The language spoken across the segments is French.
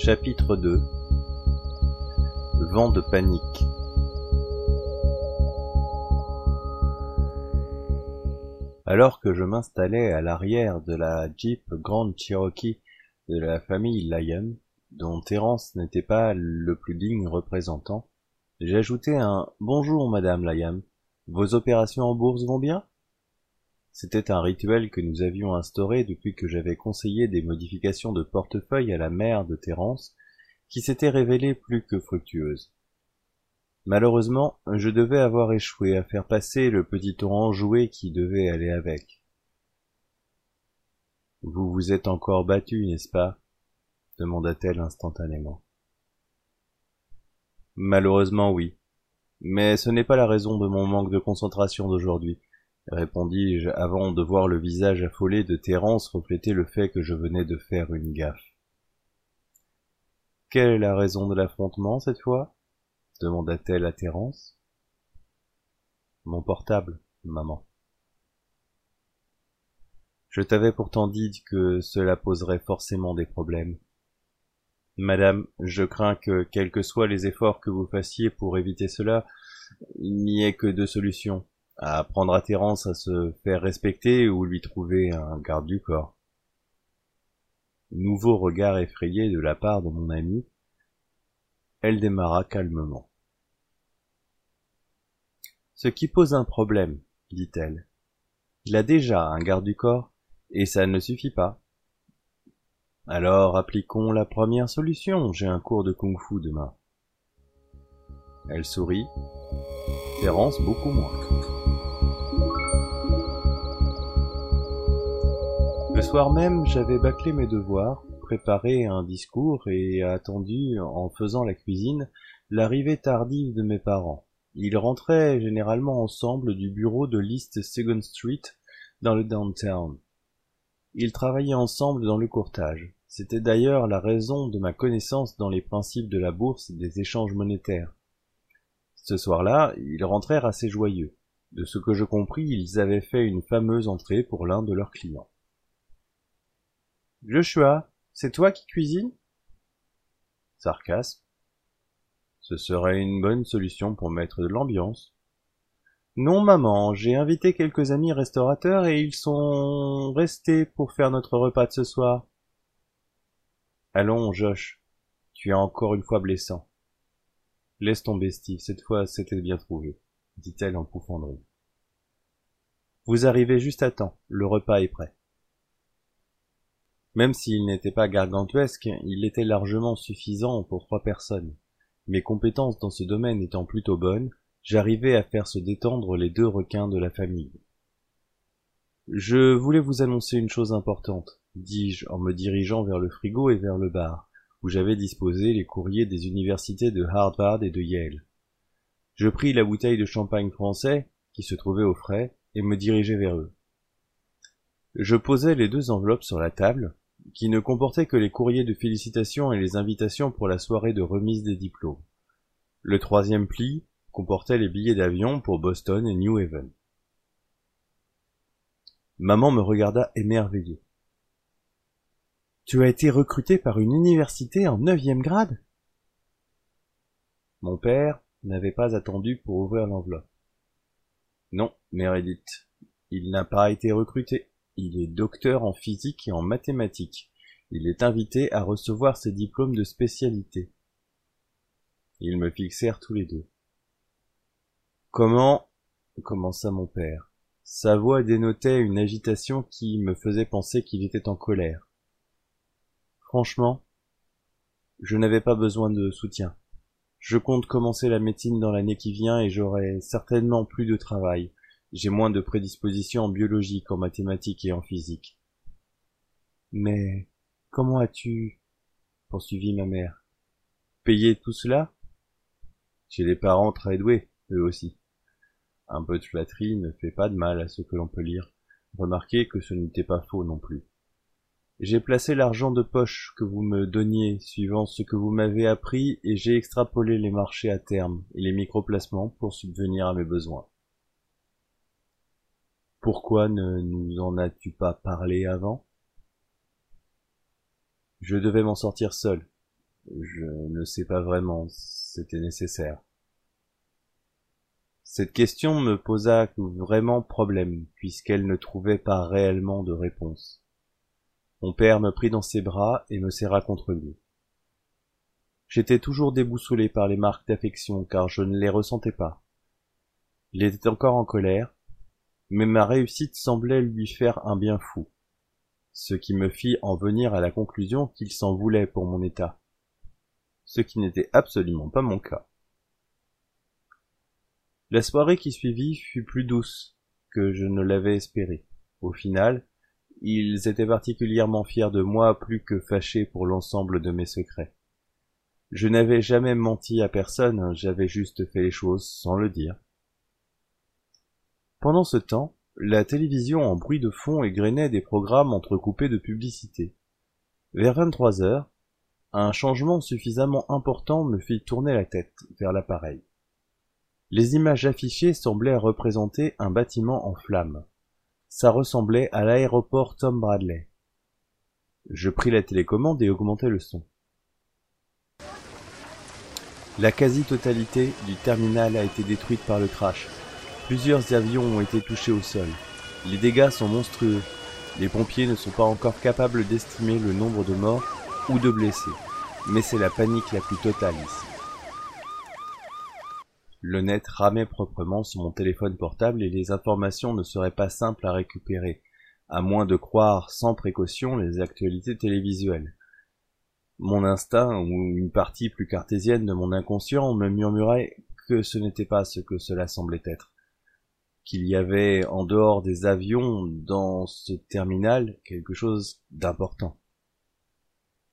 Chapitre 2 Vent de panique. Alors que je m'installais à l'arrière de la Jeep Grand Cherokee de la famille Lyon, dont Terence n'était pas le plus digne représentant, j'ajoutai un Bonjour Madame Lyon, vos opérations en bourse vont bien? C'était un rituel que nous avions instauré depuis que j'avais conseillé des modifications de portefeuille à la mère de Thérence, qui s'était révélée plus que fructueuse. Malheureusement, je devais avoir échoué à faire passer le petit torrent joué qui devait aller avec. Vous vous êtes encore battu, n'est-ce pas? demanda-t-elle instantanément. Malheureusement oui. Mais ce n'est pas la raison de mon manque de concentration d'aujourd'hui répondis-je avant de voir le visage affolé de Thérence refléter le fait que je venais de faire une gaffe. Quelle est la raison de l'affrontement cette fois? demanda-t-elle à Thérence. Mon portable, maman. Je t'avais pourtant dit que cela poserait forcément des problèmes. Madame, je crains que, quels que soient les efforts que vous fassiez pour éviter cela, il n'y ait que deux solutions à apprendre à Thérence à se faire respecter ou lui trouver un garde du corps. Nouveau regard effrayé de la part de mon amie, elle démarra calmement. Ce qui pose un problème, dit-elle. Il a déjà un garde du corps, et ça ne suffit pas. Alors appliquons la première solution, j'ai un cours de kung-fu demain. Elle sourit, Thérence beaucoup moins. Soir même, j'avais bâclé mes devoirs, préparé un discours et attendu, en faisant la cuisine, l'arrivée tardive de mes parents. Ils rentraient généralement ensemble du bureau de l'East Second Street dans le downtown. Ils travaillaient ensemble dans le courtage. C'était d'ailleurs la raison de ma connaissance dans les principes de la bourse et des échanges monétaires. Ce soir-là, ils rentrèrent assez joyeux. De ce que je compris, ils avaient fait une fameuse entrée pour l'un de leurs clients. Joshua, c'est toi qui cuisines? Sarcasme. Ce serait une bonne solution pour mettre de l'ambiance. Non, maman, j'ai invité quelques amis restaurateurs et ils sont restés pour faire notre repas de ce soir. Allons, Josh, tu es encore une fois blessant. Laisse tomber, Steve, cette fois c'était bien trouvé, dit-elle en pouffant rire. Vous arrivez juste à temps, le repas est prêt. Même s'il n'était pas gargantuesque, il était largement suffisant pour trois personnes. Mes compétences dans ce domaine étant plutôt bonnes, j'arrivai à faire se détendre les deux requins de la famille. Je voulais vous annoncer une chose importante, dis-je en me dirigeant vers le frigo et vers le bar, où j'avais disposé les courriers des universités de Harvard et de Yale. Je pris la bouteille de champagne français, qui se trouvait au frais, et me dirigeai vers eux. Je posai les deux enveloppes sur la table, qui ne comportait que les courriers de félicitations et les invitations pour la soirée de remise des diplômes. Le troisième pli comportait les billets d'avion pour Boston et New Haven. Maman me regarda émerveillée. Tu as été recruté par une université en neuvième grade? Mon père n'avait pas attendu pour ouvrir l'enveloppe. Non, Meredith, il n'a pas été recruté. Il est docteur en physique et en mathématiques. Il est invité à recevoir ses diplômes de spécialité. Ils me fixèrent tous les deux. Comment commença mon père. Sa voix dénotait une agitation qui me faisait penser qu'il était en colère. Franchement, je n'avais pas besoin de soutien. Je compte commencer la médecine dans l'année qui vient et j'aurai certainement plus de travail. J'ai moins de prédispositions en biologie qu'en mathématiques et en physique. Mais comment as-tu, poursuivit ma mère, payé tout cela? J'ai des parents très doués, eux aussi. Un peu de flatterie ne fait pas de mal à ce que l'on peut lire. Remarquez que ce n'était pas faux non plus. J'ai placé l'argent de poche que vous me donniez suivant ce que vous m'avez appris et j'ai extrapolé les marchés à terme et les microplacements pour subvenir à mes besoins. Pourquoi ne nous en as-tu pas parlé avant? Je devais m'en sortir seul. Je ne sais pas vraiment, c'était nécessaire. Cette question me posa vraiment problème, puisqu'elle ne trouvait pas réellement de réponse. Mon père me prit dans ses bras et me serra contre lui. J'étais toujours déboussolé par les marques d'affection, car je ne les ressentais pas. Il était encore en colère, mais ma réussite semblait lui faire un bien fou, ce qui me fit en venir à la conclusion qu'il s'en voulait pour mon état, ce qui n'était absolument pas mon cas. La soirée qui suivit fut plus douce que je ne l'avais espéré. Au final, ils étaient particulièrement fiers de moi plus que fâchés pour l'ensemble de mes secrets. Je n'avais jamais menti à personne, j'avais juste fait les choses sans le dire. Pendant ce temps, la télévision en bruit de fond égrenait des programmes entrecoupés de publicités. Vers 23 heures, un changement suffisamment important me fit tourner la tête vers l'appareil. Les images affichées semblaient représenter un bâtiment en flammes. Ça ressemblait à l'aéroport Tom Bradley. Je pris la télécommande et augmentai le son. La quasi-totalité du terminal a été détruite par le crash. Plusieurs avions ont été touchés au sol. Les dégâts sont monstrueux. Les pompiers ne sont pas encore capables d'estimer le nombre de morts ou de blessés. Mais c'est la panique la plus totale ici. Le net ramait proprement sur mon téléphone portable et les informations ne seraient pas simples à récupérer, à moins de croire sans précaution les actualités télévisuelles. Mon instinct, ou une partie plus cartésienne de mon inconscient, me murmurait que ce n'était pas ce que cela semblait être, qu'il y avait en dehors des avions dans ce terminal quelque chose d'important.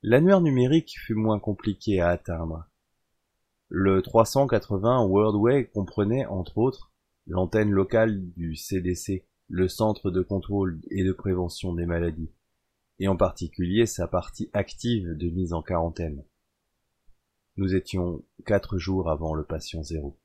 L'annuaire numérique fut moins compliqué à atteindre. Le 380 Worldway comprenait, entre autres, l'antenne locale du CDC, le Centre de contrôle et de prévention des maladies, et en particulier sa partie active de mise en quarantaine. Nous étions quatre jours avant le patient zéro.